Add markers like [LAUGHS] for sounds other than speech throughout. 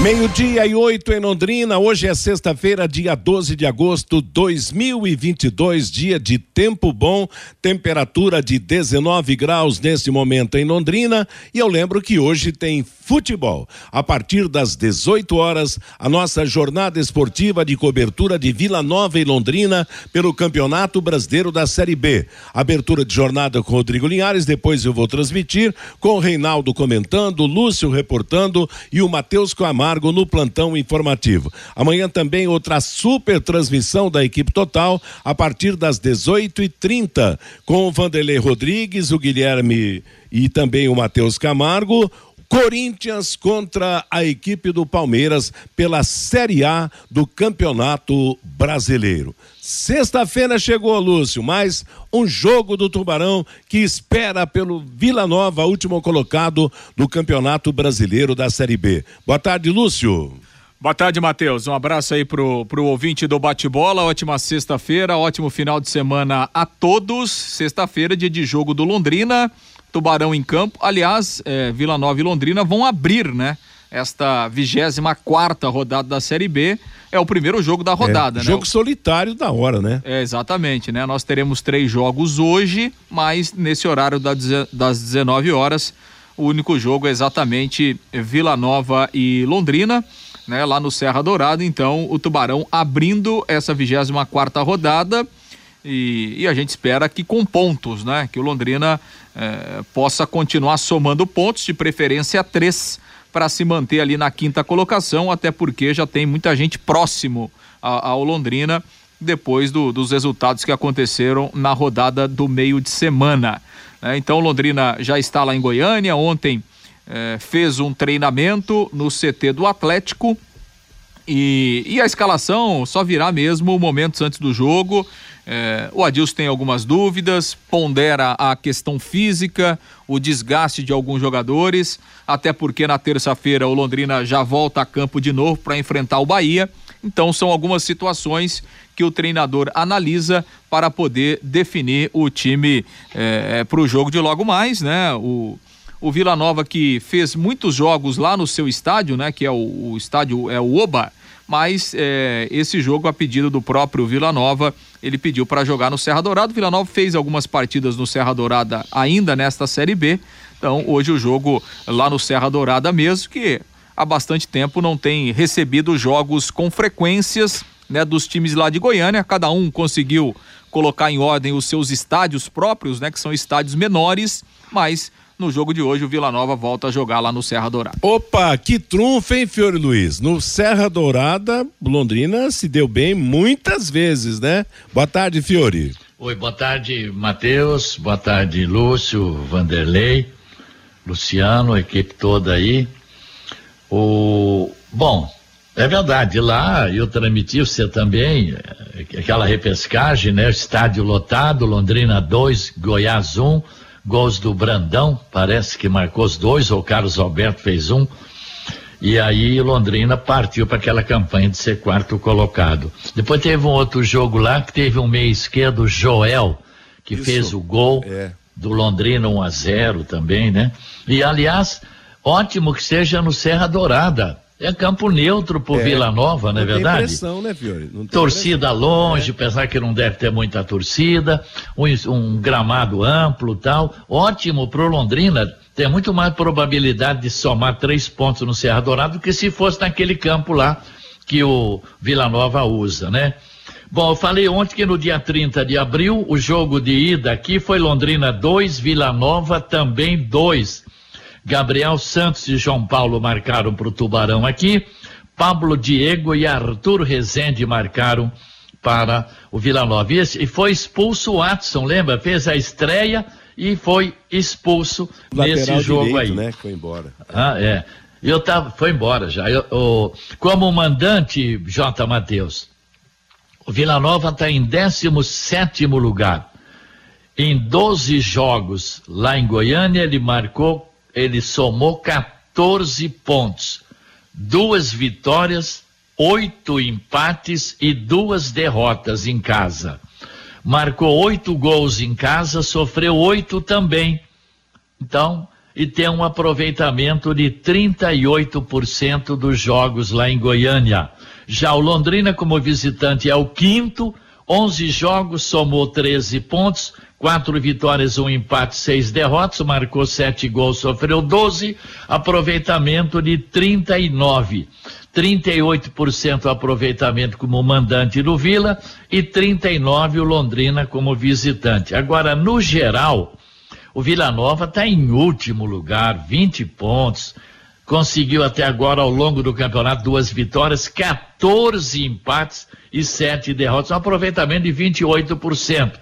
Meio-dia e oito em Londrina. Hoje é sexta-feira, dia 12 de agosto de 2022, dia de tempo bom, temperatura de 19 graus nesse momento em Londrina. E eu lembro que hoje tem futebol. A partir das 18 horas, a nossa jornada esportiva de cobertura de Vila Nova e Londrina pelo Campeonato Brasileiro da Série B. Abertura de jornada com Rodrigo Linhares, depois eu vou transmitir com o Reinaldo comentando, Lúcio reportando e o Matheus Camargo Camargo no plantão informativo. Amanhã também outra super transmissão da equipe total a partir das 18h30 com o Vanderlei Rodrigues, o Guilherme e também o Matheus Camargo. Corinthians contra a equipe do Palmeiras pela Série A do Campeonato Brasileiro. Sexta-feira chegou, Lúcio, mais um jogo do Tubarão que espera pelo Vila Nova, último colocado do Campeonato Brasileiro da Série B. Boa tarde, Lúcio. Boa tarde, Matheus. Um abraço aí pro, pro ouvinte do bate-bola. Ótima sexta-feira, ótimo final de semana a todos. Sexta-feira, dia de jogo do Londrina. Tubarão em campo. Aliás, é, Vila Nova e Londrina vão abrir, né? Esta 24 quarta rodada da Série B é o primeiro jogo da rodada, é, né? Jogo solitário da hora, né? É, exatamente, né? Nós teremos três jogos hoje, mas nesse horário das 19 horas, o único jogo é exatamente Vila Nova e Londrina, né? Lá no Serra Dourada, então o Tubarão abrindo essa 24 quarta rodada e, e, a gente espera que com pontos, né? Que o Londrina eh, possa continuar somando pontos, de preferência três para se manter ali na quinta colocação, até porque já tem muita gente próximo ao Londrina depois do, dos resultados que aconteceram na rodada do meio de semana. É, então, Londrina já está lá em Goiânia. Ontem é, fez um treinamento no CT do Atlético. E, e, a escalação só virá mesmo momentos antes do jogo. É, o Adilson tem algumas dúvidas, pondera a questão física, o desgaste de alguns jogadores, até porque na terça-feira o Londrina já volta a campo de novo para enfrentar o Bahia. Então são algumas situações que o treinador analisa para poder definir o time é, para o jogo de logo mais, né? O, o Vila Nova que fez muitos jogos lá no seu estádio, né? Que é o, o estádio é o Oba mas é, esse jogo, a pedido do próprio Vila Nova, ele pediu para jogar no Serra Dourada. Vila Nova fez algumas partidas no Serra Dourada ainda nesta Série B. Então, hoje o jogo lá no Serra Dourada mesmo, que há bastante tempo não tem recebido jogos com frequências né, dos times lá de Goiânia. Cada um conseguiu colocar em ordem os seus estádios próprios, né, que são estádios menores, mas no jogo de hoje, o Vila Nova volta a jogar lá no Serra Dourada. Opa, que trunfo, hein, Fiore Luiz? No Serra Dourada, Londrina se deu bem muitas vezes, né? Boa tarde, Fiore. Oi, boa tarde, Matheus. Boa tarde, Lúcio, Vanderlei, Luciano, a equipe toda aí. O bom, é verdade, lá eu transmiti você também, eh, aquela repescagem, né? Estádio lotado, Londrina 2, Goiás 1. Um, gols do Brandão, parece que marcou os dois, ou Carlos Alberto fez um. E aí Londrina partiu para aquela campanha de ser quarto colocado. Depois teve um outro jogo lá que teve um meio esquerdo, Joel, que Isso, fez o gol é. do Londrina 1 a 0 também, né? E aliás, ótimo que seja no Serra Dourada. É campo neutro pro é, Vila Nova, não é verdade? Pressão, né, Fiore? torcida pressão. longe, é. apesar que não deve ter muita torcida, um, um gramado amplo tal. Ótimo pro Londrina, tem muito mais probabilidade de somar três pontos no Serra Dourado do que se fosse naquele campo lá que o Vila Nova usa, né? Bom, eu falei ontem que no dia 30 de abril, o jogo de ida aqui foi Londrina 2, Vila Nova também 2. Gabriel Santos e João Paulo marcaram para o Tubarão aqui. Pablo Diego e Arthur Rezende marcaram para o Vila Nova. E, e foi expulso o Watson, lembra? Fez a estreia e foi expulso nesse jogo direito, aí. Né? Foi embora. Ah, é. Eu tava, foi embora já. Eu, eu, como mandante, J. Matheus, o Vila Nova está em 17 lugar. Em 12 jogos lá em Goiânia, ele marcou ele somou 14 pontos, duas vitórias oito empates e duas derrotas em casa. Marcou oito gols em casa, sofreu oito também. Então, e tem um aproveitamento de 38% dos jogos lá em Goiânia. Já o Londrina, como visitante, é o quinto, 11 jogos, somou 13 pontos, quatro vitórias, um empate, seis derrotas, marcou sete gols, sofreu 12, aproveitamento de 39. 38% aproveitamento como mandante do Vila e 39 o Londrina como visitante. Agora, no geral, o Vila Nova está em último lugar, 20 pontos. Conseguiu até agora, ao longo do campeonato, duas vitórias, 14 empates e 7 derrotas. Um aproveitamento de 28%.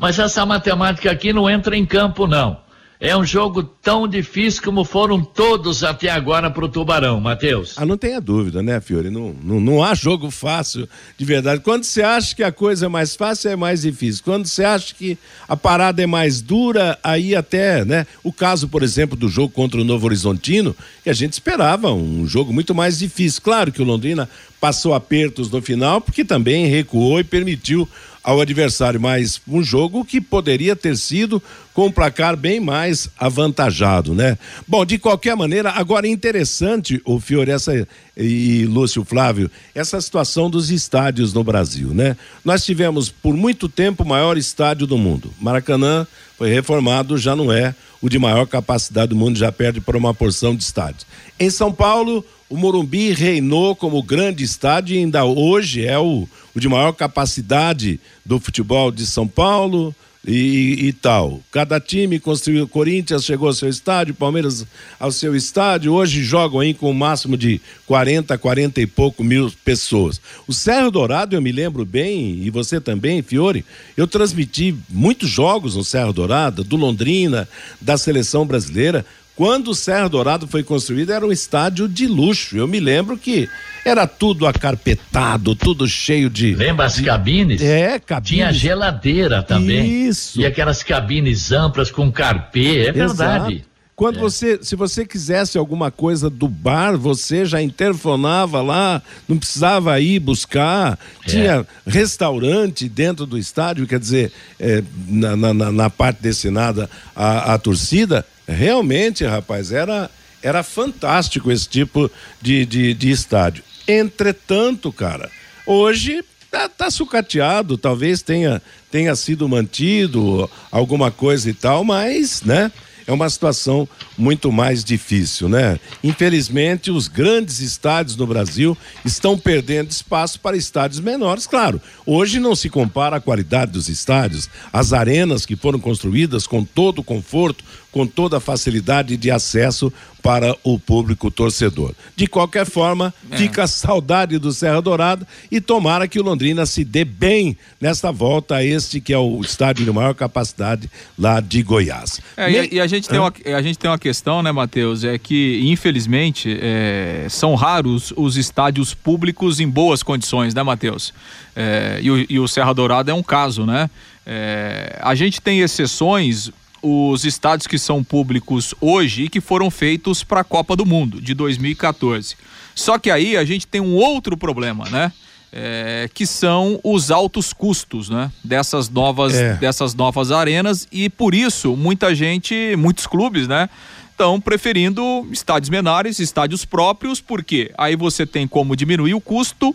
Mas essa matemática aqui não entra em campo, não. É um jogo tão difícil como foram todos até agora para o Tubarão, Matheus. Ah, não tenha dúvida, né, Fiore? Não, não, não há jogo fácil de verdade. Quando você acha que a coisa é mais fácil, é mais difícil. Quando você acha que a parada é mais dura, aí até, né? O caso, por exemplo, do jogo contra o Novo Horizontino, que a gente esperava um jogo muito mais difícil. Claro que o Londrina passou apertos no final, porque também recuou e permitiu ao adversário, mas um jogo que poderia ter sido com um placar bem mais avantajado, né? Bom, de qualquer maneira, agora é interessante, o Fiore essa, e Lúcio Flávio, essa situação dos estádios no Brasil, né? Nós tivemos por muito tempo o maior estádio do mundo. Maracanã foi reformado, já não é o de maior capacidade do mundo, já perde por uma porção de estádios. Em São Paulo, o Morumbi reinou como grande estádio e ainda hoje é o, o de maior capacidade do futebol de São Paulo e, e, tal. Cada time construiu, Corinthians chegou ao seu estádio, Palmeiras ao seu estádio, hoje jogam aí com o um máximo de 40, 40 e pouco mil pessoas. O Serra Dourado, eu me lembro bem, e você também, Fiore, eu transmiti muitos jogos no Serra Dourado, do Londrina, da seleção brasileira. Quando o Serra Dourado foi construído, era um estádio de luxo. Eu me lembro que era tudo acarpetado, tudo cheio de. Lembra as cabines? É, cabines. Tinha geladeira também. Isso. E aquelas cabines amplas com carpê, é verdade. Exato. Quando é. você, se você quisesse alguma coisa do bar, você já interfonava lá, não precisava ir buscar. É. Tinha restaurante dentro do estádio, quer dizer, é, na, na, na, parte destinada à, à torcida realmente, rapaz, era, era fantástico esse tipo de, de, de estádio. Entretanto, cara, hoje tá, tá sucateado, talvez tenha, tenha sido mantido alguma coisa e tal, mas, né? é uma situação muito mais difícil, né? Infelizmente, os grandes estádios no Brasil estão perdendo espaço para estádios menores, claro. Hoje não se compara a qualidade dos estádios, as arenas que foram construídas com todo o conforto, com toda a facilidade de acesso para o público torcedor. De qualquer forma, é. fica a saudade do Serra Dourada e tomara que o Londrina se dê bem nesta volta a este que é o estádio de maior capacidade lá de Goiás. É, e, e, a, gente tem uma, a gente tem uma questão, né, Matheus, é que infelizmente é, são raros os estádios públicos em boas condições, né, Matheus? É, e, o, e o Serra Dourada é um caso, né? É, a gente tem exceções, os estádios que são públicos hoje e que foram feitos para a Copa do Mundo de 2014. Só que aí a gente tem um outro problema, né? É, que são os altos custos, né? Dessas novas, é. dessas novas arenas e por isso muita gente, muitos clubes, né? Estão preferindo estádios menores, estádios próprios, porque aí você tem como diminuir o custo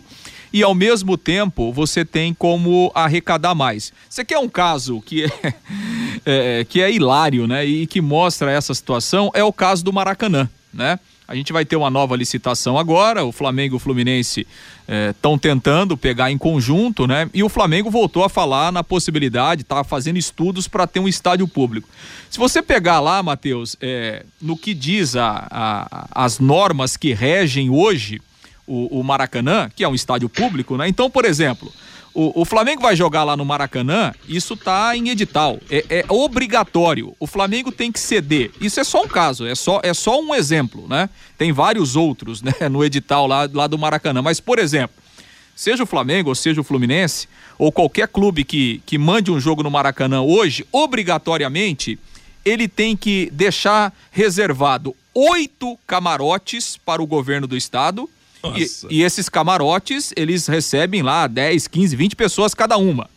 e ao mesmo tempo você tem como arrecadar mais. Você quer um caso que é, [LAUGHS] é, que é hilário, né? E que mostra essa situação é o caso do Maracanã, né? A gente vai ter uma nova licitação agora. O Flamengo e o Fluminense estão é, tentando pegar em conjunto, né? E o Flamengo voltou a falar na possibilidade, tá fazendo estudos para ter um estádio público. Se você pegar lá, Matheus, é, no que diz a, a, as normas que regem hoje o, o Maracanã, que é um estádio público, né? Então, por exemplo, o, o, Flamengo vai jogar lá no Maracanã, isso está em edital, é, é, obrigatório. O Flamengo tem que ceder. Isso é só um caso, é só, é só um exemplo, né? Tem vários outros, né, no edital lá, lá do Maracanã. Mas, por exemplo, seja o Flamengo ou seja o Fluminense, ou qualquer clube que, que mande um jogo no Maracanã hoje, obrigatoriamente, ele tem que deixar reservado oito camarotes para o governo do estado E, e, esses camarotes, eles recebem lá 10, 15, 20 pessoas cada uma.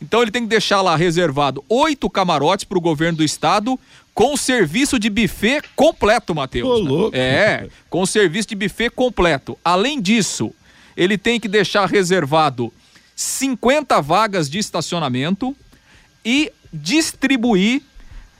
Então ele tem que deixar lá reservado oito camarotes para o governo do estado com serviço de buffet completo, Matheus. Ô, louco. É, com serviço de buffet completo. Além disso, ele tem que deixar reservado 50 vagas de estacionamento e distribuir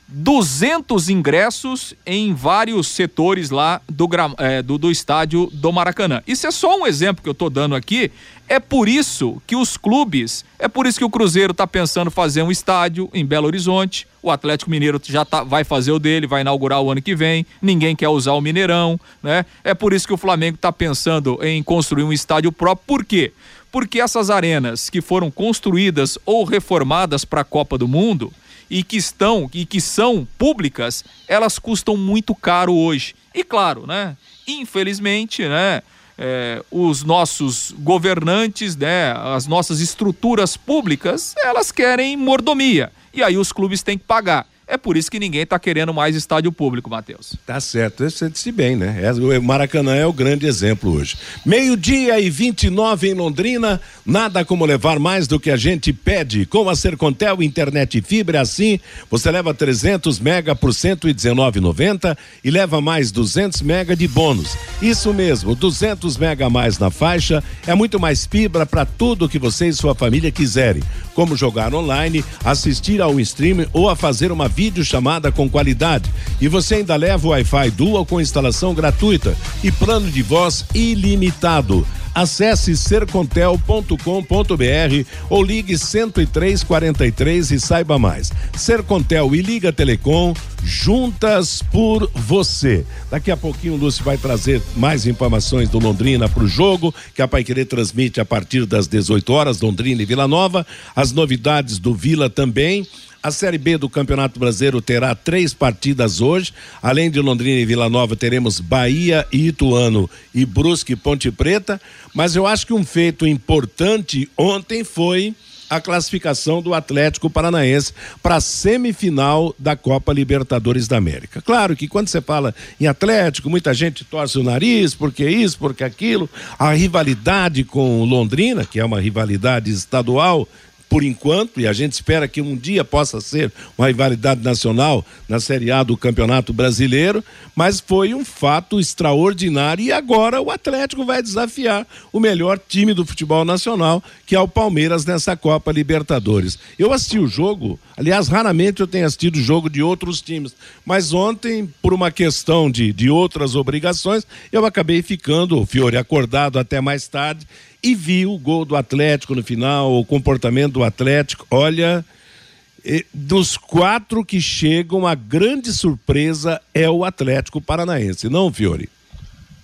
200 ingressos em vários setores lá do, é, do, do, estádio do Maracanã. Isso é só um exemplo que eu estou dando aqui. É por isso que os clubes, é por isso que o Cruzeiro está pensando fazer um estádio em Belo Horizonte. O Atlético Mineiro já tá, vai fazer o dele, vai inaugurar o ano que vem. Ninguém quer usar o Mineirão, né? É por isso que o Flamengo está pensando em construir um estádio próprio. Por quê? Porque essas arenas que foram construídas ou reformadas para a Copa do Mundo e que estão e que são públicas, elas custam muito caro hoje. E claro, né? Infelizmente, né? É, os nossos governantes, né, as nossas estruturas públicas, elas querem mordomia. E aí os clubes têm que pagar. É por isso que ninguém está querendo mais estádio público, Matheus. Tá certo, você disse bem, né? É, o Maracanã é o grande exemplo hoje. Meio-dia e 29 em Londrina, nada como levar mais do que a gente pede. Com a Sercontel Internet e Fibra, assim, você leva 300 mega por 119,90 e leva mais 200 mega de bônus. Isso mesmo, 200 mega a mais na faixa é muito mais fibra para tudo que você e sua família quiserem, como jogar online, assistir ao stream ou a fazer uma videochamada com qualidade. E você ainda leva o Wi-Fi Dual com instalação gratuita e plano de voz ilimitado. Acesse sercontel.com.br ou ligue 10343 e saiba mais. Sercontel e Liga Telecom juntas por você. Daqui a pouquinho o Lúcio vai trazer mais informações do Londrina para o jogo, que a Pai Querer transmite a partir das 18 horas, Londrina e Vila Nova. As novidades do Vila também. A Série B do Campeonato Brasileiro terá três partidas hoje. Além de Londrina e Vila Nova, teremos Bahia e Ituano e Brusque e Ponte Preta. Mas eu acho que um feito importante ontem foi a classificação do Atlético Paranaense para a semifinal da Copa Libertadores da América. Claro que quando você fala em Atlético, muita gente torce o nariz, porque isso, porque aquilo. A rivalidade com Londrina, que é uma rivalidade estadual, por enquanto, e a gente espera que um dia possa ser uma rivalidade nacional na Série A do Campeonato Brasileiro, mas foi um fato extraordinário e agora o Atlético vai desafiar o melhor time do futebol nacional, que é o Palmeiras nessa Copa Libertadores. Eu assisti o jogo, aliás, raramente eu tenho assistido jogo de outros times, mas ontem, por uma questão de, de outras obrigações, eu acabei ficando, Fiore, acordado até mais tarde e viu o gol do Atlético no final, o comportamento do Atlético. Olha, dos quatro que chegam, a grande surpresa é o Atlético Paranaense, não, Fiore?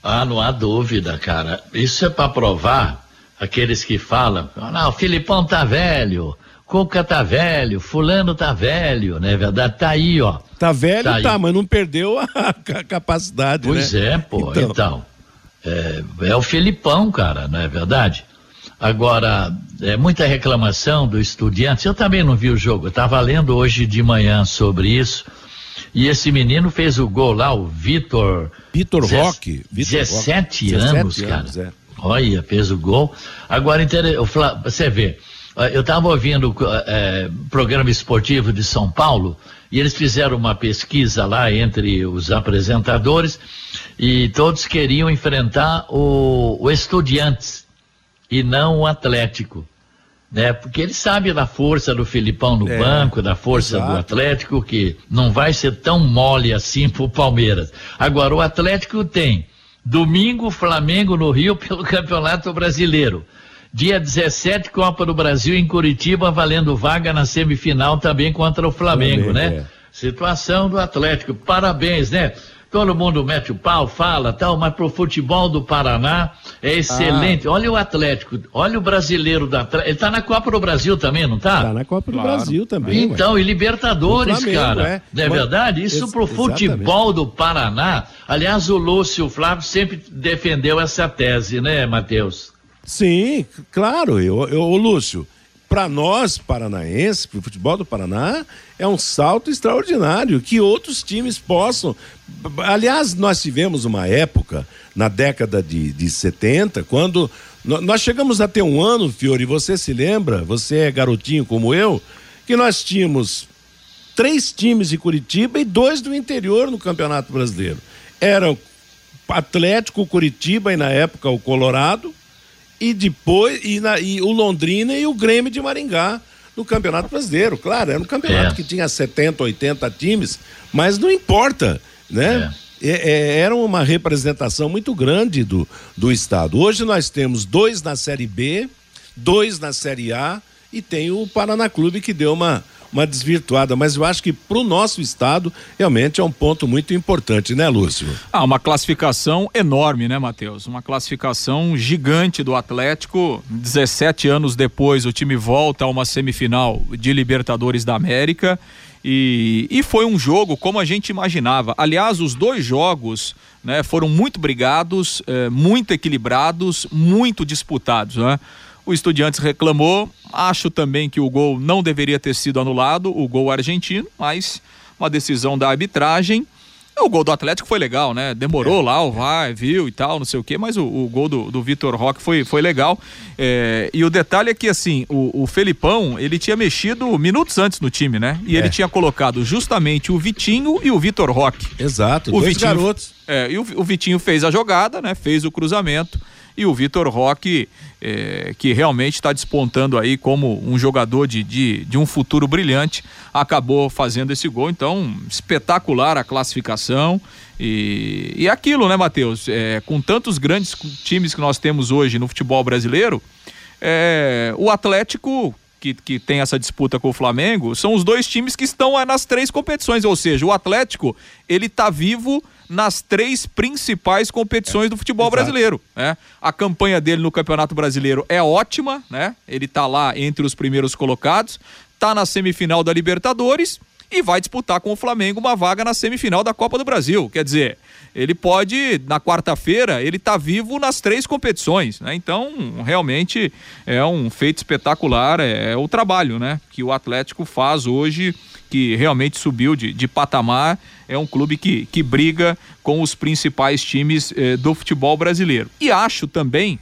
Ah, não há dúvida, cara. Isso é para provar aqueles que falam, não, o Filipão tá velho, Cuca tá velho, fulano tá velho, não é verdade? Tá aí, ó. Tá velho, tá, tá mas não perdeu [LAUGHS] a, capacidade, pois né? é, pô, então. então é, é o Felipão, cara, não é verdade? Agora, é muita reclamação do estudiante. Eu também não vi o jogo. Eu estava lendo hoje de manhã sobre isso. E esse menino fez o gol lá, o Vitor. Vitor Roque. 17 anos, 17 anos, cara. É. Olha, fez o gol. Agora, você vê, eu estava ouvindo é, programa esportivo de São Paulo e eles fizeram uma pesquisa lá entre os apresentadores e todos queriam enfrentar o, o Estudiantes e não o Atlético. Né? Porque ele sabe da força do Filipão no é, banco, da força exato. do Atlético, que não vai ser tão mole assim pro Palmeiras. Agora, o Atlético tem domingo Flamengo no Rio [LAUGHS] pelo Campeonato Brasileiro. Dia 17, Copa do Brasil em Curitiba, valendo vaga na semifinal também contra o Flamengo, Flamengo né? É. Situação do Atlético. Parabéns, né? Todo mundo mete o pau, fala tal, mas pro futebol do Paraná é excelente. Ah. Olha o Atlético, olha o brasileiro da Atlético. Ele tá na Copa do Brasil também, não tá? Tá na Copa do Brasil também. Então, ué. e Libertadores, Flamengo, cara. É. Não é verdade? Isso pro futebol do Paraná. Aliás, o Lúcio Flávio sempre defendeu essa tese, né, Matheus? Sim, claro. Eu, eu, Lúcio, para nós paranaenses, para o futebol do Paraná, é um salto extraordinário que outros times possam. Aliás, nós tivemos uma época na década de, de 70, quando nós chegamos a ter um ano, Fiore, você se lembra, você é garotinho como eu, que nós tínhamos três times de Curitiba e dois do interior no Campeonato Brasileiro. Era o Atlético Curitiba e na época o Colorado, e depois e, na, e o Londrina e o Grêmio de Maringá no Campeonato Brasileiro. Claro, era um campeonato é. que tinha 70, 80 times, mas não importa, né? É. É, é, era uma representação muito grande do, do Estado. Hoje nós temos dois na Série B, dois na Série A e tem o Paraná Clube que deu uma, uma desvirtuada, mas eu acho que para o nosso estado realmente é um ponto muito importante, né, Lúcio? Ah, uma classificação enorme, né, Matheus? Uma classificação gigante do Atlético. 17 anos depois, o time volta a uma semifinal de Libertadores da América e, e foi um jogo como a gente imaginava. Aliás, os dois jogos né, foram muito brigados, eh, muito equilibrados, muito disputados. Né? O Estudiantes reclamou, acho também que o gol não deveria ter sido anulado, o gol argentino, mas uma decisão da arbitragem. O gol do Atlético foi legal, né? Demorou é. lá, o vai, viu e tal, não sei o quê, mas o, o gol do, do Vitor Roque foi, foi legal. É, e o detalhe é que, assim, o, o Felipão, ele tinha mexido minutos antes no time, né? E é. ele tinha colocado justamente o Vitinho e o Vitor Roque. Exato, o dois Vitinho, garotos. É, e o, o Vitinho fez a jogada, né? Fez o cruzamento e o Vitor Roque, é, que realmente está despontando aí como um jogador de, de, de, um futuro brilhante, acabou fazendo esse gol. Então, espetacular a classificação. E, e aquilo, né, Matheus? É, com tantos grandes times que nós temos hoje no futebol brasileiro, é, o Atlético que, que, tem essa disputa com o Flamengo são os dois times que estão nas três competições, ou seja, o Atlético ele está vivo nas três principais competições do futebol Exato. brasileiro. Né? A campanha dele no Campeonato Brasileiro é ótima, né? Ele está lá entre os primeiros colocados, está na semifinal da Libertadores e vai disputar com o Flamengo uma vaga na semifinal da Copa do Brasil. Quer dizer, ele pode, na quarta-feira, ele tá vivo nas três competições, né? Então, realmente é um feito espetacular, é, é o trabalho, né? Que o Atlético faz hoje que realmente subiu de, de patamar, é um clube que, que briga com os principais times eh, do futebol brasileiro. E acho também,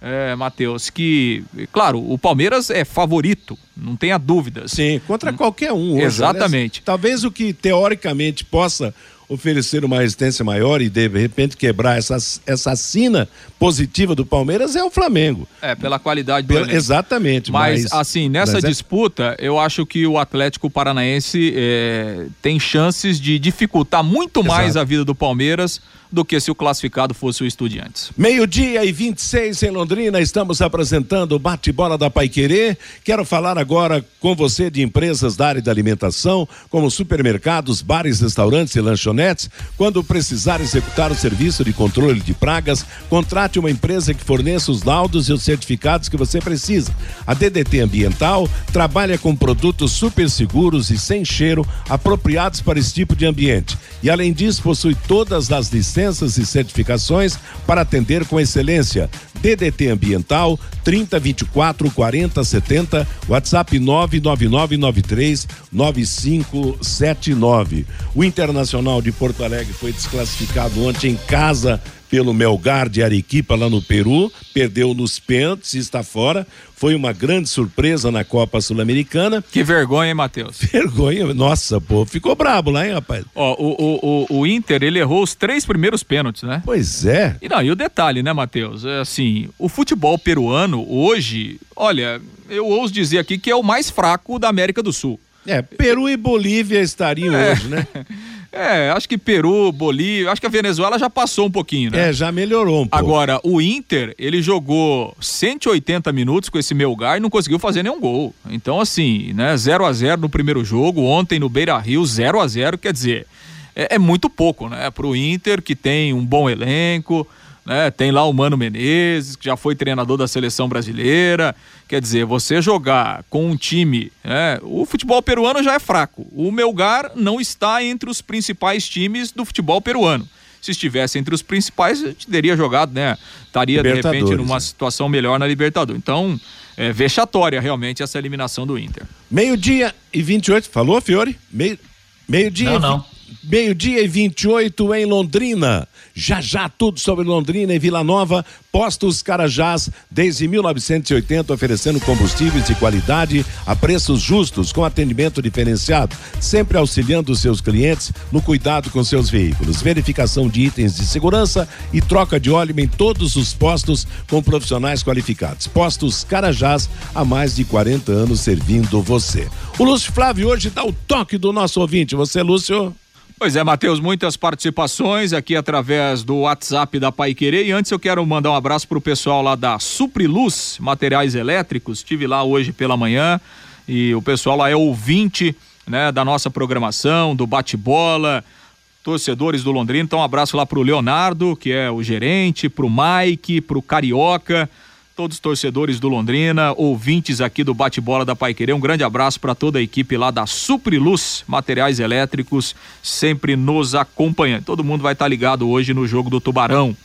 é, Matheus, que, claro, o Palmeiras é favorito, não tenha dúvidas. Sim, contra hum, qualquer um. Hoje, Exatamente. Aliás, talvez o que teoricamente possa oferecer uma resistência maior e de repente quebrar essa, essa sina positiva do Palmeiras é o Flamengo. É, pela qualidade do Pela, Exatamente. Mas, mas, assim, nessa mas é... disputa, eu acho que o Atlético Paranaense é, tem chances de dificultar muito Exato. mais a vida do Palmeiras do que se o classificado fosse o Estudiantes. Meio-dia e 26 em Londrina, estamos apresentando o bate-bola da Paiquerê. Quero falar agora com você de empresas da área da alimentação, como supermercados, bares, restaurantes e lanchonetes. Quando precisar executar o serviço de controle de pragas, contrate uma empresa que forneça os laudos e os certificados que você precisa. A DDT Ambiental trabalha com produtos super seguros e sem cheiro, apropriados para esse tipo de ambiente. E além disso, possui todas as licenças e certificações para atender com excelência. DDT Ambiental 30 24 40 70, WhatsApp 99993 9579. O Internacional de Porto Alegre foi desclassificado ontem em casa pelo Melgar de Arequipa lá no Peru, perdeu nos pênaltis e está fora. Foi uma grande surpresa na Copa Sul-Americana. Que vergonha, hein, Matheus? [LAUGHS] Vergonha, nossa, pô, ficou brabo lá, hein, rapaz? Ó, o, o, o, o Inter, ele errou os três primeiros pênaltis, né? Pois é. E não, e o detalhe, né, Matheus? É assim, o futebol peruano hoje, olha, eu ouso dizer aqui que é o mais fraco da América do Sul. É, Peru e Bolívia estariam é. hoje, né? [LAUGHS] É, acho que Peru, Bolívia, acho que a Venezuela já passou um pouquinho, né? É, já melhorou um pouco. Agora, o Inter, ele jogou 180 minutos com esse Melgar e não conseguiu fazer nenhum gol. Então, assim, né, 0 a 0 no primeiro jogo, ontem no Beira-Rio, 0 a 0 quer dizer, é, é muito pouco, né, pro Inter, que tem um bom elenco, né? Tem lá o Mano Menezes, que já foi treinador da seleção brasileira. Quer dizer, você jogar com um time, né? O futebol peruano já é fraco. O Melgar não está entre os principais times do futebol peruano. Se estivesse entre os principais, a gente teria jogado, né? Estaria de repente numa né? situação melhor na Libertadores. Então, é vexatória realmente essa eliminação do Inter. Meio-dia e 28, falou, Fiore? Meio, meio-dia. Não, não. Meio-dia e 28 em Londrina. Já já tudo sobre Londrina e Vila Nova. Postos Carajás, desde 1980, oferecendo combustíveis de qualidade a preços justos, com atendimento diferenciado, sempre auxiliando seus clientes no cuidado com seus veículos. Verificação de itens de segurança e troca de óleo em todos os postos com profissionais qualificados. Postos Carajás, há mais de 40 anos servindo você. O Lúcio Flávio hoje dá o toque do nosso ouvinte. Você, Lúcio? Pois é, Matheus, muitas participações aqui através do WhatsApp da Pai Querer. E antes eu quero mandar um abraço pro pessoal lá da Supriluz Materiais Elétricos. Estive lá hoje pela manhã e o pessoal lá é ouvinte, né, da nossa programação, do bate-bola, torcedores do Londrina. Então, um abraço lá pro Leonardo, que é o gerente, pro Mike, pro Carioca todos os torcedores do Londrina, ouvintes aqui do bate-bola da Paiquerê. Um grande abraço para toda a equipe lá da Supriluz Materiais Elétricos, sempre nos acompanhando. Todo mundo vai estar tá ligado hoje no jogo do Tubarão.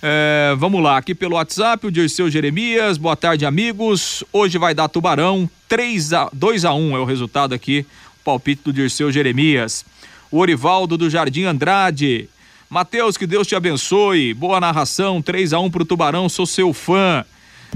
É, vamos lá, aqui pelo WhatsApp, o Dirceu Jeremias, boa tarde, amigos. Hoje vai dar Tubarão, 3 a 2 a 1 é o resultado aqui, o palpite do Dirceu Jeremias. O Orivaldo do Jardim Andrade. Matheus, que Deus te abençoe. Boa narração, 3 a 1 pro Tubarão, sou seu fã.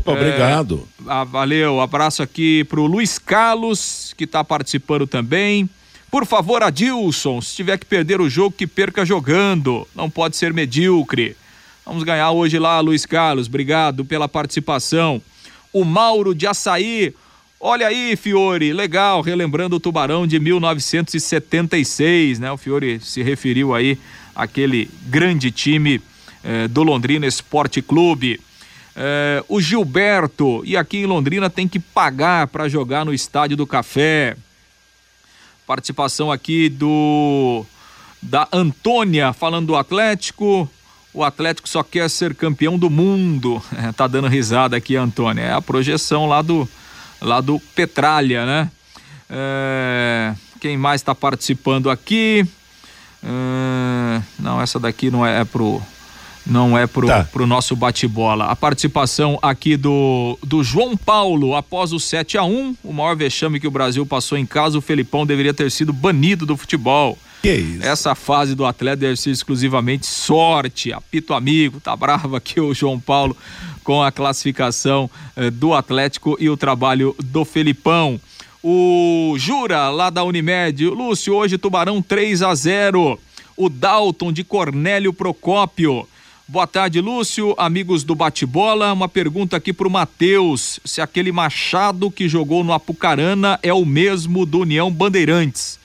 Obrigado. É, valeu, abraço aqui pro Luiz Carlos, que está participando também. Por favor, Adilson, se tiver que perder o jogo, que perca jogando. Não pode ser medíocre. Vamos ganhar hoje lá, Luiz Carlos. Obrigado pela participação. O Mauro de Açaí. Olha aí, Fiore, legal, relembrando o Tubarão de 1976, né? O Fiore se referiu aí àquele grande time eh, do Londrina Esporte Clube. É, o Gilberto, e aqui em Londrina tem que pagar para jogar no Estádio do Café. Participação aqui do da Antônia falando do Atlético. O Atlético só quer ser campeão do mundo. [LAUGHS] É, tá dando risada aqui, Antônia. É a projeção lá do lá do Petralha, né? É, quem mais está participando aqui? É, não, essa daqui não é, é pro não é pro, tá. pro nosso bate-bola. A participação aqui do, do João Paulo, após o 7 a 1 o maior vexame que o Brasil passou em casa, o Felipão deveria ter sido banido do futebol. Que isso? Essa fase do atleta deve ser exclusivamente sorte, apito amigo, tá bravo aqui o João Paulo com a classificação eh, do Atlético e o trabalho do Felipão. O Jura, lá da Unimed, Lúcio, hoje Tubarão 3 a 0 O Dalton de Cornélio Procópio. Boa tarde, Lúcio, amigos do bate-bola. Uma pergunta aqui para o Matheus: se aquele Machado que jogou no Apucarana é o mesmo do União Bandeirantes?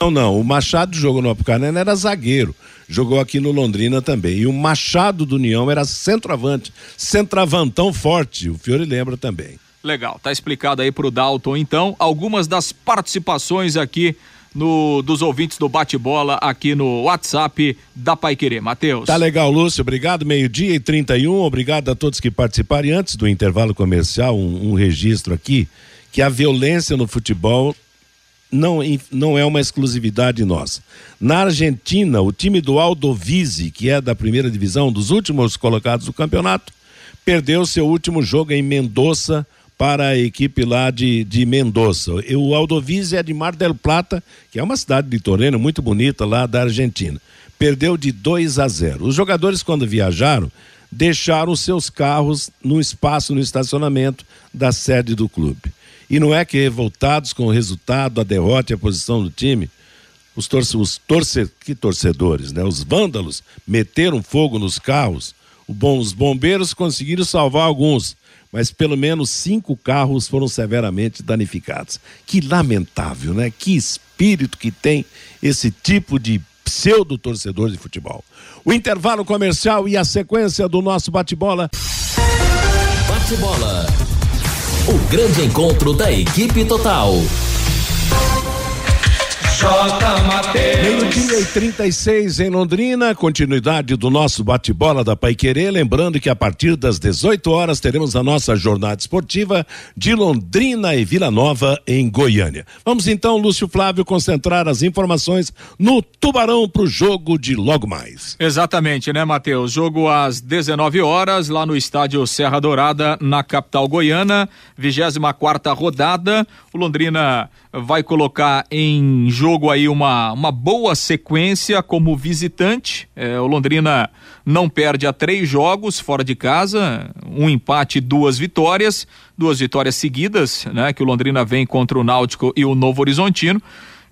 Não, não. O Machado jogou no Apucarana era zagueiro. Jogou aqui no Londrina também. E o Machado do União era centroavante. Centravantão forte. O Fiore lembra também. Legal. Tá explicado aí para o Dalton, então. Algumas das participações aqui no, dos ouvintes do bate-bola aqui no WhatsApp da Pai Querer. Matheus. Tá legal, Lúcio. Obrigado. Meio-dia e 31. Obrigado a todos que participaram. E antes do intervalo comercial, um, um registro aqui: que a violência no futebol não, não é uma exclusividade nossa. Na Argentina, o time do Aldovise, que é da primeira divisão, dos últimos colocados do campeonato, perdeu seu último jogo em Mendoza para a equipe lá de, de Mendoza. O Aldovise é de Mar del Plata, que é uma cidade litorânea muito bonita lá da Argentina. Perdeu de 2 a 0. Os jogadores, quando viajaram, deixaram seus carros no espaço, no estacionamento da sede do clube. E não é que revoltados com o resultado, a derrota e a posição do time, os, torce, os torce, que torcedores, né? Os vândalos meteram fogo nos carros. Os bombeiros conseguiram salvar alguns, mas pelo menos cinco carros foram severamente danificados. Que lamentável, né? Que espírito que tem esse tipo de pseudo torcedor de futebol. O intervalo comercial e a sequência do nosso bate-bola. Bate-bola. O grande encontro da equipe total. Meio-dia e 36 em Londrina, continuidade do nosso bate-bola da Pai Querer. Lembrando que a partir das 18 horas teremos a nossa jornada esportiva de Londrina e Vila Nova em Goiânia. Vamos então, Lúcio Flávio, concentrar as informações no Tubarão para o jogo de logo mais. Exatamente, né, Matheus? Jogo às 19 horas, lá no estádio Serra Dourada, na capital goiana, 24 quarta rodada. O Londrina vai colocar em jogo jogo aí uma, uma boa sequência como visitante. É, o Londrina não perde a três jogos fora de casa, um empate duas vitórias, duas vitórias seguidas, né? Que o Londrina vem contra o Náutico e o Novo Horizontino.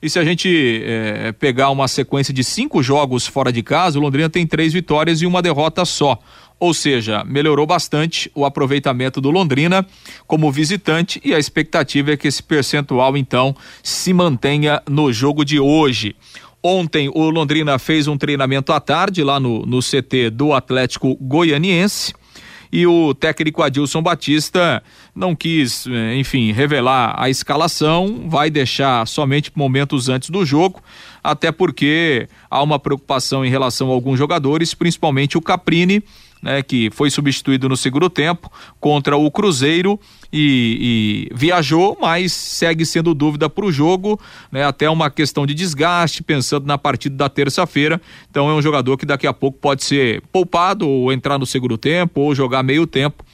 E se a gente é, pegar uma sequência de cinco jogos fora de casa, o Londrina tem três vitórias e uma derrota só. Ou seja, melhorou bastante o aproveitamento do Londrina como visitante e a expectativa é que esse percentual então se mantenha no jogo de hoje. Ontem o Londrina fez um treinamento à tarde lá no, no CT do Atlético Goianiense e o técnico Adilson Batista não quis, eh, enfim, revelar a escalação, vai deixar somente momentos antes do jogo, até porque há uma preocupação em relação a alguns jogadores, principalmente o Caprini, né, que foi substituído no segundo tempo contra o Cruzeiro e, e viajou, mas segue sendo dúvida para o jogo, né, até uma questão de desgaste, pensando na partida da terça-feira. Então é um jogador que daqui a pouco pode ser poupado ou entrar no segundo tempo ou jogar meio tempo.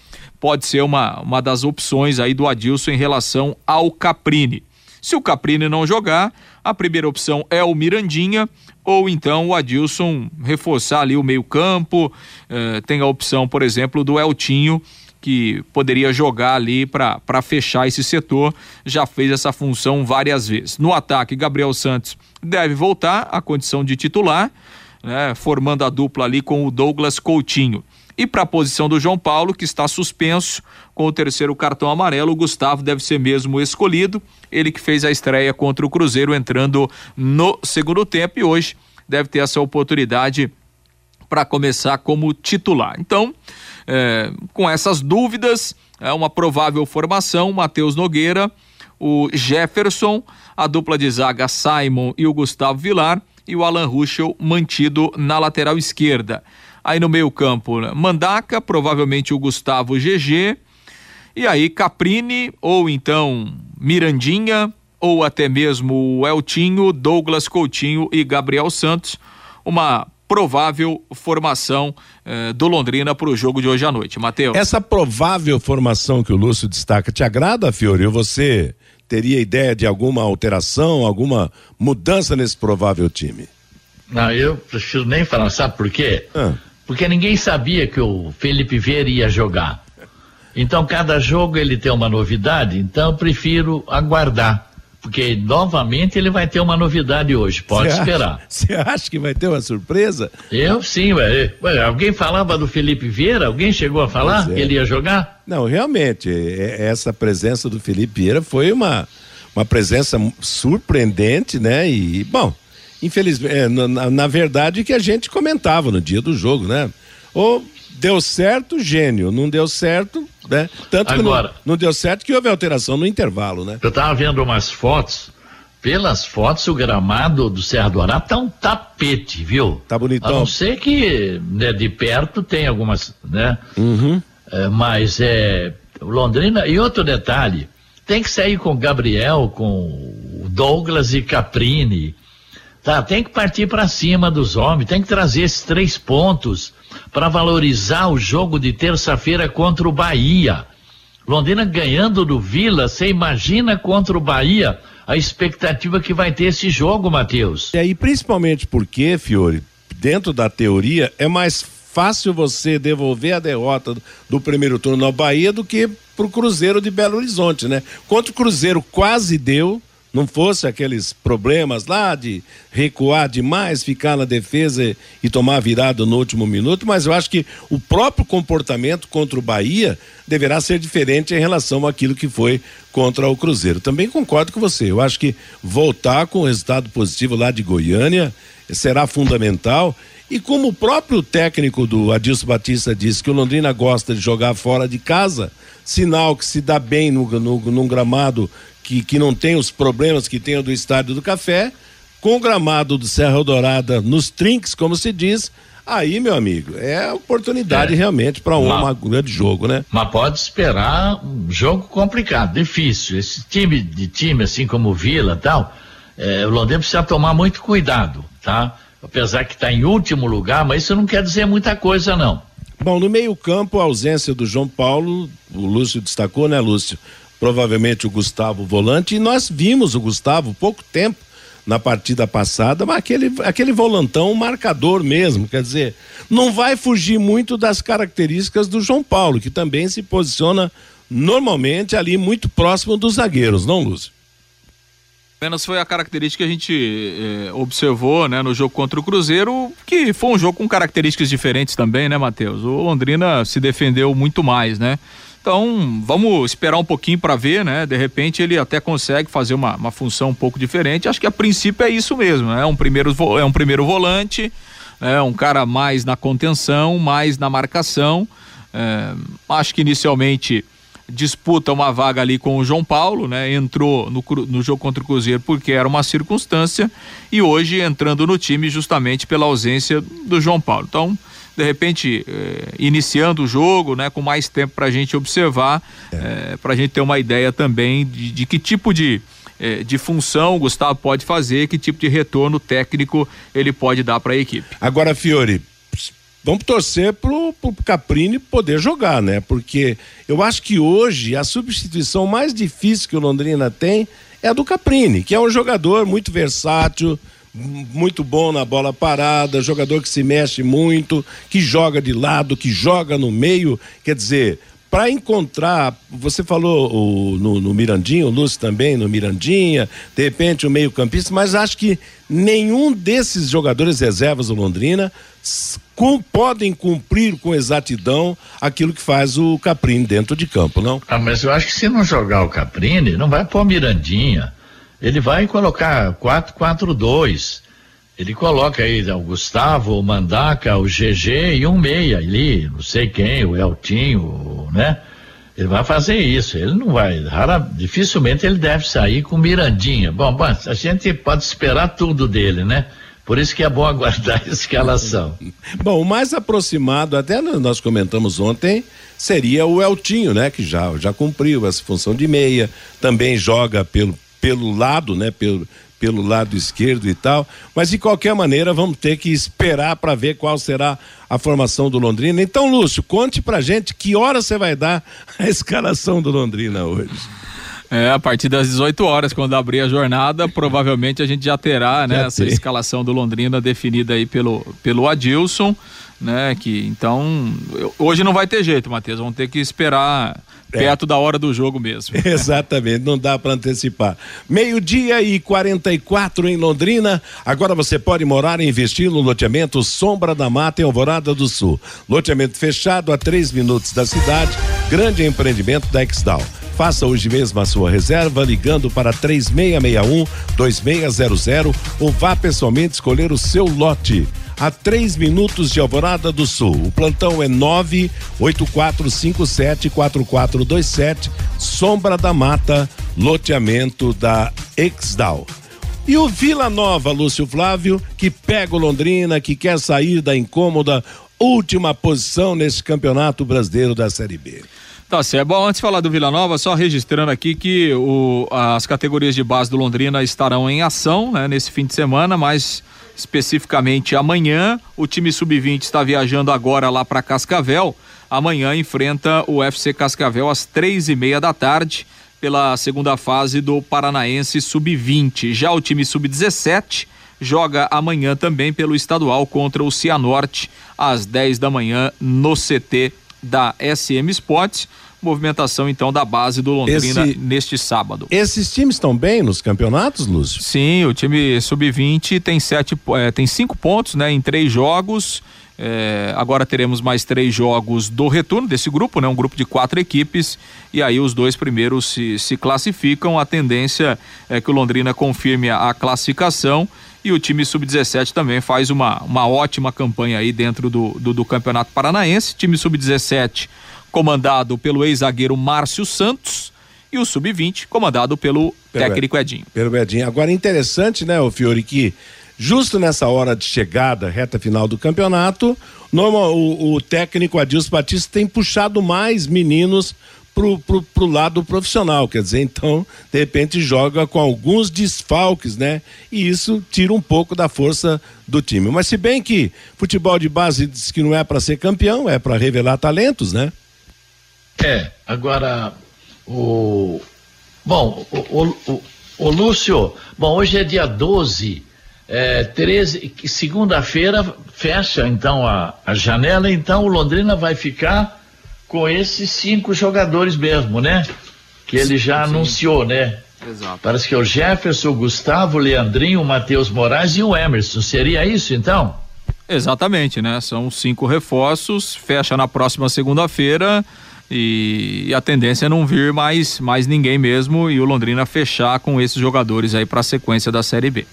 Pode ser uma, uma das opções aí do Adilson em relação ao Caprini. Se o Caprini não jogar, a primeira opção é o Mirandinha ou então o Adilson reforçar ali o meio-campo. Eh, tem a opção, por exemplo, do Eltinho, que poderia jogar ali para fechar esse setor, já fez essa função várias vezes. No ataque, Gabriel Santos deve voltar à condição de titular, né, formando a dupla ali com o Douglas Coutinho. E para a posição do João Paulo, que está suspenso com o terceiro cartão amarelo, o Gustavo deve ser mesmo escolhido. Ele que fez a estreia contra o Cruzeiro entrando no segundo tempo e hoje deve ter essa oportunidade para começar como titular. Então, é, com essas dúvidas, é uma provável formação: Matheus Nogueira, o Jefferson, a dupla de zaga Simon e o Gustavo Vilar e o Alan Ruschel mantido na lateral esquerda. Aí no meio-campo, né? Mandaca, provavelmente o Gustavo GG. E aí Caprini, ou então Mirandinha, ou até mesmo o Eltinho, Douglas Coutinho e Gabriel Santos. Uma provável formação eh, do Londrina para o jogo de hoje à noite. Matheus. Essa provável formação que o Lúcio destaca te agrada, Fiori? Ou você teria ideia de alguma alteração, alguma mudança nesse provável time? Não, eu prefiro nem falar, sabe por quê? Ah porque ninguém sabia que o Felipe Vieira ia jogar. Então, cada jogo ele tem uma novidade, então eu prefiro aguardar. Porque novamente ele vai ter uma novidade hoje, pode cê esperar. Você acha, acha que vai ter uma surpresa? Eu sim, ué. ué. Alguém falava do Felipe Vieira? Alguém chegou a falar é. que ele ia jogar? Não, realmente, essa presença do Felipe Vieira foi uma, uma presença surpreendente, né? E, bom, infelizmente, é, na, na, verdade, que a gente comentava no dia do jogo, né? Ou deu certo, gênio, não deu certo, né? Tanto Agora, que não, não, deu certo que houve alteração no intervalo, né? Eu tava vendo umas fotos, pelas fotos o gramado do Serra do Ará tá um tapete, viu? Tá bonitão. A não ser que né, de perto tem algumas, né? Uhum. É, mas é, Londrina, e outro detalhe, tem que sair com Gabriel, com Douglas e Caprini, Tá, tem que partir para cima dos homens, tem que trazer esses três pontos para valorizar o jogo de terça-feira contra o Bahia. Londrina ganhando do Vila, você imagina contra o Bahia a expectativa que vai ter esse jogo, Matheus. E aí, principalmente porque, Fiore, dentro da teoria, é mais fácil você devolver a derrota do primeiro turno ao Bahia do que pro Cruzeiro de Belo Horizonte, né? Contra o Cruzeiro quase deu, não fosse aqueles problemas lá de recuar demais, ficar na defesa e tomar virada no último minuto, mas eu acho que o próprio comportamento contra o Bahia deverá ser diferente em relação àquilo que foi contra o Cruzeiro. Também concordo com você. Eu acho que voltar com o resultado positivo lá de Goiânia será fundamental. E como o próprio técnico do Adilson Batista disse que o Londrina gosta de jogar fora de casa, sinal que se dá bem no, no, num gramado que, que não tem os problemas que tem o do Estádio do Café, com o gramado do Serra Dourada nos trinques, como se diz, aí, meu amigo, é oportunidade é. realmente para um mas, grande jogo, né? Mas pode esperar um jogo complicado, difícil. Esse time de time, assim como o Vila tal, é, o Londrina precisa tomar muito cuidado, tá? Apesar que está em último lugar, mas isso não quer dizer muita coisa, não. Bom, no meio-campo, a ausência do João Paulo, o Lúcio destacou, né, Lúcio? Provavelmente o Gustavo volante, e nós vimos o Gustavo pouco tempo na partida passada, mas aquele, aquele volantão marcador mesmo, quer dizer, não vai fugir muito das características do João Paulo, que também se posiciona normalmente ali muito próximo dos zagueiros, não, Lúcio? Apenas foi a característica que a gente eh, observou né, no jogo contra o Cruzeiro, que foi um jogo com características diferentes também, né, Matheus? O Londrina se defendeu muito mais, né? Então, vamos esperar um pouquinho para ver, né? De repente ele até consegue fazer uma, uma função um pouco diferente. Acho que a princípio é isso mesmo, né? É um primeiro, é um primeiro volante, é um cara mais na contenção, mais na marcação. É, acho que inicialmente disputa uma vaga ali com o João Paulo, né? Entrou no, no jogo contra o Cruzeiro porque era uma circunstância e hoje entrando no time justamente pela ausência do João Paulo. Então, de repente, eh, iniciando o jogo, né? Com mais tempo para a gente observar, é. eh, para a gente ter uma ideia também de, de que tipo de eh, de função o Gustavo pode fazer, que tipo de retorno técnico ele pode dar para a equipe. Agora, Fiore, vamos torcer pro, pro Caprini poder jogar, né? Porque eu acho que hoje a substituição mais difícil que o Londrina tem é a do Caprini, que é um jogador muito versátil, muito bom na bola parada, jogador que se mexe muito, que joga de lado, que joga no meio, quer dizer, para encontrar, você falou o, no, no Mirandinho, o Lúcio também no Mirandinha, de repente o meio-campista, mas acho que nenhum desses jogadores reservas do Londrina com, podem cumprir com exatidão aquilo que faz o Caprini dentro de campo, não? Ah, mas eu acho que se não jogar o Caprini, não vai pôr Mirandinha. Ele vai colocar 4-4-2. Ele coloca aí o Gustavo, o Mandaca, o GG e um meia ali, não sei quem, o Eltinho, né? Ele vai fazer isso, ele não vai, rara, dificilmente ele deve sair com Mirandinha. Bom, bom, a gente pode esperar tudo dele, né? Por isso que é bom [LAUGHS] aguardar a escalação. bom, o mais aproximado, até nós comentamos ontem, seria o Eltinho, né? Que já, já cumpriu essa função de meia, também joga pelo, pelo lado, né? Pelo, pelo lado esquerdo e tal. Mas de qualquer maneira, vamos ter que esperar para ver qual será a formação do Londrina. Então, Lúcio, conte pra gente que hora você vai dar a escalação do Londrina hoje. É, a partir das 18 horas, quando abrir a jornada, provavelmente a gente já terá [LAUGHS] né, essa escalação do Londrina definida aí pelo, pelo Adilson, né? Que então hoje não vai ter jeito, Matheus. Vamos ter que esperar é. perto da hora do jogo mesmo. [LAUGHS] Exatamente, não dá para antecipar. Meio-dia e 44 em Londrina. Agora você pode morar e investir no loteamento Sombra da Mata em Alvorada do Sul. Loteamento fechado a três minutos da cidade. Grande empreendimento da Exdal. Faça hoje mesmo a sua reserva ligando para 3661 2600 ou vá pessoalmente escolher o seu lote a três minutos de Alvorada do Sul. O plantão é nove oito quatro cinco sete quatro quatro dois sete, Sombra da Mata, loteamento da Exdal. E o Vila Nova, Lúcio Flávio, que pega o Londrina, que quer sair da incômoda última posição nesse campeonato brasileiro da Série B. Tá certo. Bom, antes de falar do Vila Nova, só registrando aqui que o, as categorias de base do Londrina estarão em ação né, nesse fim de semana, mas especificamente amanhã. O time sub-20 está viajando agora lá para Cascavel. Amanhã enfrenta o FC Cascavel às três e meia da tarde pela segunda fase do Paranaense sub-20. Já o time sub-17 joga amanhã também pelo estadual contra o Cianorte às 10 da manhã no CT da SM Sports movimentação então da base do Londrina Esse, neste sábado. Esses times estão bem nos campeonatos, Lúcio? Sim, o time sub-20 tem sete, é, tem cinco pontos, né, em três jogos. É, agora teremos mais três jogos do retorno desse grupo, né? Um grupo de quatro equipes e aí os dois primeiros se, se classificam. A tendência é que o Londrina confirme a, a classificação e o time sub-17 também faz uma, uma ótima campanha aí dentro do, do, do Campeonato Paranaense. Time sub-17 comandado pelo ex-zagueiro Márcio Santos, e o sub-20, comandado pelo, pelo técnico Edinho. Pelo Edinho. Agora, interessante, né, o Fiore, que justo nessa hora de chegada, reta final do campeonato, normal, o, o técnico Adilson Batista tem puxado mais meninos pro, pro, pro lado profissional, quer dizer, então, de repente joga com alguns desfalques, né? E isso tira um pouco da força do time. Mas se bem que futebol de base diz que não é para ser campeão, é para revelar talentos, né? É, agora, o. Bom, o, o, Ô Lúcio, bom, hoje é dia 12, é, 13, segunda-feira fecha então a, a janela, então o Londrina vai ficar com esses cinco jogadores mesmo, né? Que ele já sim. anunciou, né? Exato. Parece que é o Jefferson, o Gustavo, o Leandrinho, o Matheus Moraes e o Emerson. Seria isso então? Exatamente, né? São cinco reforços, fecha na próxima segunda-feira e, a tendência é não vir mais, mais ninguém mesmo e o Londrina fechar com esses jogadores aí para a sequência da Série B.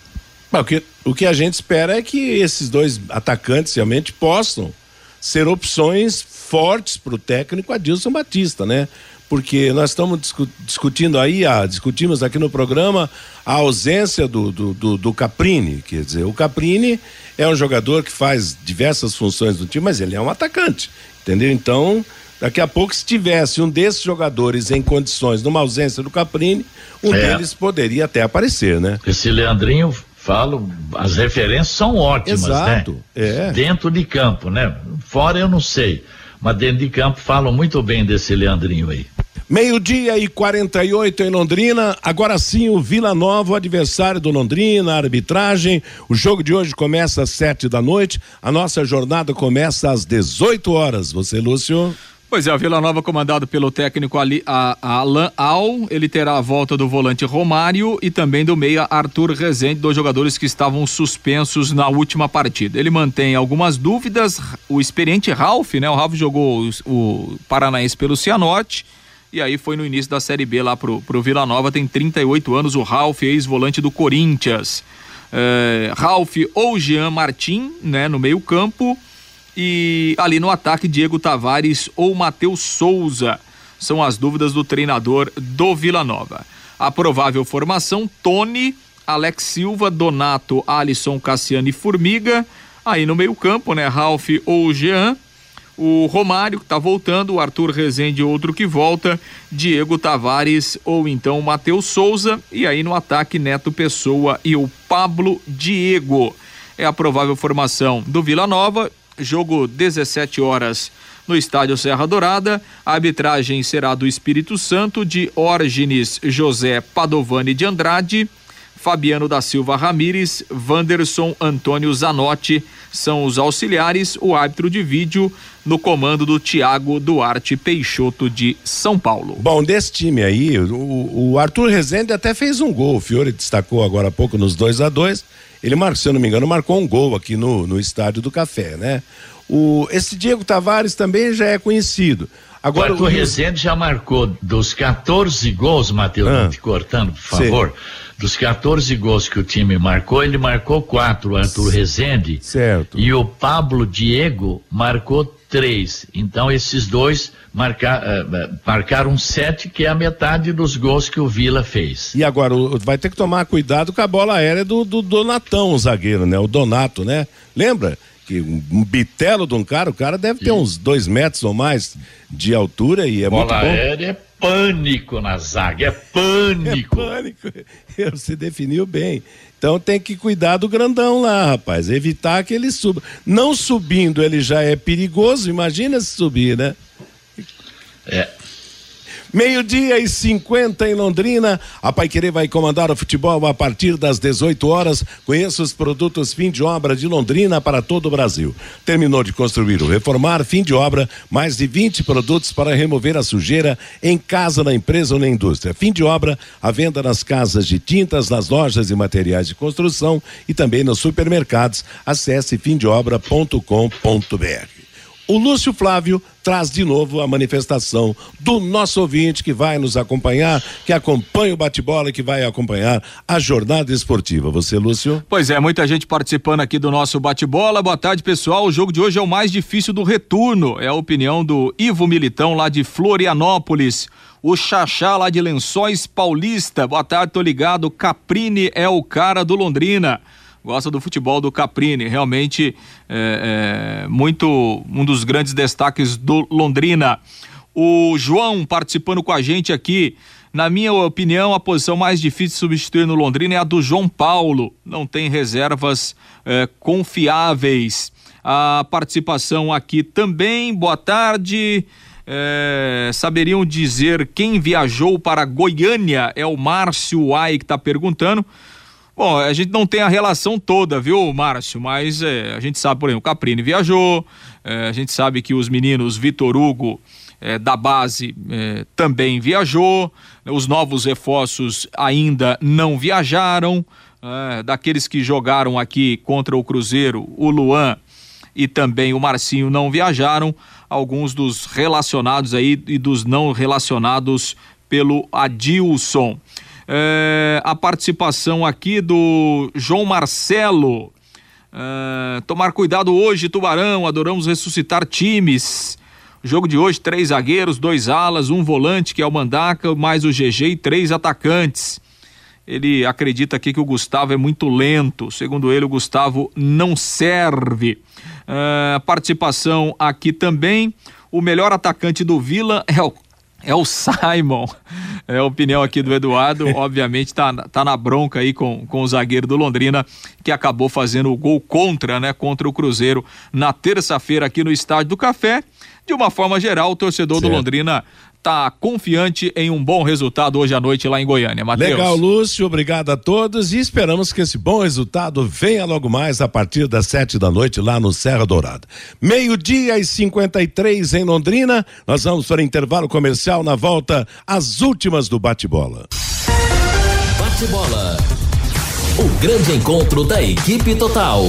O que, o que a gente espera é que esses dois atacantes realmente possam ser opções fortes para o técnico Adilson Batista, né? Porque nós estamos discu discutindo aí, a, discutimos aqui no programa a ausência do, do, do, do Caprini. Quer dizer, o Caprini é um jogador que faz diversas funções do time, mas ele é um atacante, entendeu? Então, Daqui a pouco, se tivesse um desses jogadores em condições, numa ausência do Caprini, um é. deles poderia até aparecer, né? Esse Leandrinho, falo, as referências são ótimas, né? Exato, né? É. Dentro de campo, né? Fora eu não sei, mas dentro de campo falam muito bem desse Leandrinho aí. Meio-dia e 48 em Londrina. Agora sim, o Vila Nova, o adversário do Londrina, a arbitragem. O jogo de hoje começa às sete da noite. A nossa jornada começa às 18 horas. Você, Lúcio? Pois é, o Vila Nova comandado pelo técnico Ali, a, a Alan Al, ele terá a volta do volante Romário e também do meia Arthur Rezende, dois jogadores que estavam suspensos na última partida. Ele mantém algumas dúvidas, o experiente Ralph, né? O Ralph jogou o, o Paranaense pelo Cianorte e aí foi no início da Série B lá pro, pro Vila Nova, tem 38 anos, o Ralph, ex-volante do Corinthians. É, Ralph ou Jean Martin, né, no meio campo e ali no ataque, Diego Tavares ou Matheus Souza. São as dúvidas do treinador do Vila Nova. A provável formação: Tony, Alex Silva, Donato, Alisson, Cassiano e Formiga. Aí no meio-campo, né? Ralph ou Jean. O Romário, que está voltando, o Arthur Rezende, outro que volta, Diego Tavares ou então Matheus Souza. E aí no ataque, Neto Pessoa e o Pablo Diego. É a provável formação do Vila Nova jogo 17 horas no estádio Serra Dourada. A arbitragem será do Espírito Santo, de Orgenes José Padovani de Andrade, Fabiano da Silva Ramires, Vanderson Antônio Zanotti são os auxiliares, o árbitro de vídeo no comando do Tiago Duarte Peixoto de São Paulo. Bom, desse time aí, o, o Arthur Rezende até fez um gol, o Fiore destacou agora há pouco nos 2 a 2 ele, se eu não me engano, marcou um gol aqui no, no Estádio do Café, né? O, esse Diego Tavares também já é conhecido. Agora, o Arthur Rezende já marcou dos 14 gols, Matheus, ah, te cortando, por favor. Sim. Dos 14 gols que o time marcou, ele marcou quatro, o Arthur Rezende. Certo. E o Pablo Diego marcou três. Então, esses dois marcar, uh, marcaram sete, que é a metade dos gols que o Vila fez. E agora, vai ter que tomar cuidado com a bola aérea do, do Donatão, o zagueiro, né? O Donato, né? Lembra? Que um bitelo de um cara, o cara deve ter uns dois metros ou mais de altura e é bola muito bom. Bola aérea é pânico na zaga, é pânico. É pânico. Você definiu bem. Então tem que cuidar do grandão lá, rapaz. Evitar que ele suba. Não subindo ele já é perigoso, imagina se subir, né? É. Meio-dia e 50 em Londrina. A Pai Querer vai comandar o futebol a partir das 18 horas. Conheça os produtos fim de obra de Londrina para todo o Brasil. Terminou de construir ou reformar, fim de obra, mais de 20 produtos para remover a sujeira em casa, na empresa ou na indústria. Fim de obra, a venda nas casas de tintas, nas lojas e materiais de construção e também nos supermercados. Acesse fimdeobra.com.br o Lúcio Flávio traz de novo a manifestação do nosso ouvinte que vai nos acompanhar, que acompanha o bate-bola e que vai acompanhar a jornada esportiva. Você, Lúcio? Pois é, muita gente participando aqui do nosso bate-bola. Boa tarde, pessoal. O jogo de hoje é o mais difícil do retorno. É a opinião do Ivo Militão, lá de Florianópolis. O Xaxá lá de Lençóis Paulista. Boa tarde, tô ligado. Caprini é o cara do Londrina gosta do futebol do Caprini, realmente é, é, muito um dos grandes destaques do Londrina. O João participando com a gente aqui. Na minha opinião, a posição mais difícil de substituir no Londrina é a do João Paulo. Não tem reservas é, confiáveis. A participação aqui também. Boa tarde. É, saberiam dizer quem viajou para Goiânia? É o Márcio Ai que está perguntando. Bom, a gente não tem a relação toda, viu, Márcio? Mas é, a gente sabe, por exemplo, o Caprini viajou, é, a gente sabe que os meninos Vitor Hugo é, da base é, também viajou, os novos reforços ainda não viajaram, é, daqueles que jogaram aqui contra o Cruzeiro, o Luan e também o Marcinho não viajaram, alguns dos relacionados aí e dos não relacionados pelo Adilson. É, a participação aqui do João Marcelo. É, tomar cuidado hoje, Tubarão. Adoramos ressuscitar times. Jogo de hoje, três zagueiros, dois alas, um volante, que é o Mandaca, mais o GG e três atacantes. Ele acredita aqui que o Gustavo é muito lento. Segundo ele, o Gustavo não serve. Uh, participação aqui também. O melhor atacante do Vila é o, é o Simon. É a opinião aqui do Eduardo. [LAUGHS] Obviamente tá, tá na bronca aí com, com o zagueiro do Londrina, que acabou fazendo o gol contra, né? Contra o Cruzeiro na terça-feira aqui no Estádio do Café. De uma forma geral, o torcedor certo. do Londrina tá confiante em um bom resultado hoje à noite lá em Goiânia. Mateus. Legal, Lúcio, obrigado a todos e esperamos que esse bom resultado venha logo mais a partir das sete da noite lá no Serra Dourada. Meio-dia e 53 em Londrina. Nós vamos para intervalo comercial na volta às últimas do bate-bola. Bate-bola. O grande encontro da equipe total.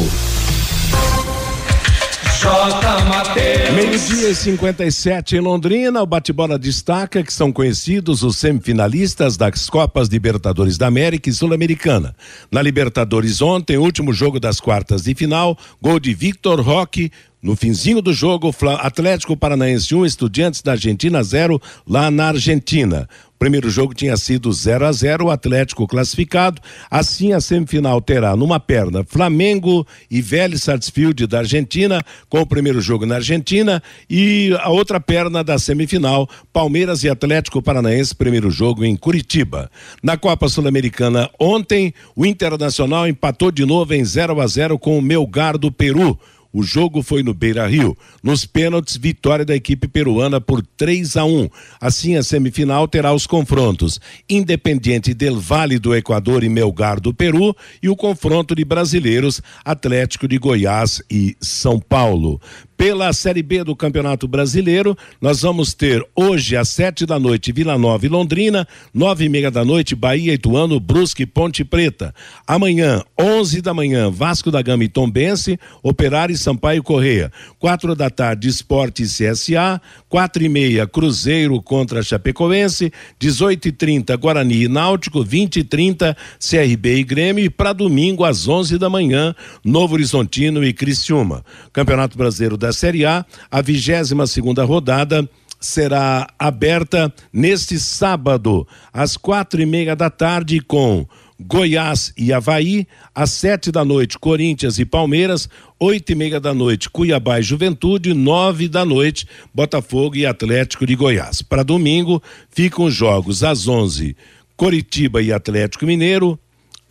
Meio-dia e 57 em Londrina, o bate-bola destaca que são conhecidos os semifinalistas das Copas Libertadores da América e Sul-Americana. Na Libertadores ontem, último jogo das quartas de final, gol de Victor Roque, no finzinho do jogo, Atlético Paranaense 1, um, Estudiantes da Argentina 0, lá na Argentina. O primeiro jogo tinha sido 0 a 0 o Atlético classificado. Assim, a semifinal terá numa perna Flamengo e Vélez Sarsfield da Argentina, com o primeiro jogo na Argentina, e a outra perna da semifinal, Palmeiras e Atlético Paranaense, primeiro jogo em Curitiba. Na Copa Sul-Americana, ontem, o Internacional empatou de novo em 0 a 0 com o Melgar do Peru. O jogo foi no Beira Rio. Nos pênaltis, vitória da equipe peruana por 3 a 1. Assim, a semifinal terá os confrontos Independiente del Vale do Equador e Melgar do Peru e o confronto de brasileiros Atlético de Goiás e São Paulo. Pela Série B do Campeonato Brasileiro, nós vamos ter hoje às sete da noite Vila Nova e Londrina, nove e meia da noite Bahia, Ituano, Brusque Ponte Preta. Amanhã, onze da manhã, Vasco da Gama e Tombense, Operário e Sampaio Correia. Quatro da tarde, Esporte e CSA, quatro e meia, Cruzeiro contra Chapecoense, dezoito e trinta, Guarani e Náutico, vinte e trinta, CRB e Grêmio e para domingo às onze da manhã, Novo Horizontino e Criciúma. Campeonato Brasileiro da Série A, a 22 segunda rodada será aberta neste sábado, às quatro e meia da tarde, com Goiás e Havaí, às sete da noite, Corinthians e Palmeiras, oito e meia da noite, Cuiabá e Juventude, nove da noite, Botafogo e Atlético de Goiás. Para domingo, ficam os jogos às onze, Coritiba e Atlético Mineiro,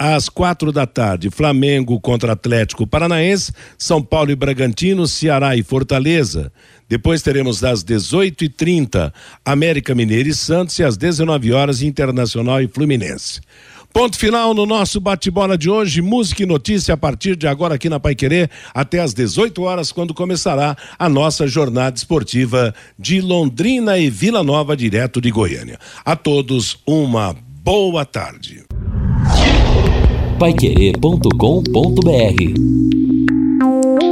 às quatro da tarde, Flamengo contra Atlético Paranaense, São Paulo e Bragantino, Ceará e Fortaleza. Depois teremos às 18h30, América Mineiro e Santos e às 19 horas Internacional e Fluminense. Ponto final no nosso bate-bola de hoje. Música e notícia a partir de agora aqui na Pai Querer, até às 18 horas, quando começará a nossa jornada esportiva de Londrina e Vila Nova, direto de Goiânia. A todos, uma boa tarde paiquerê.com.br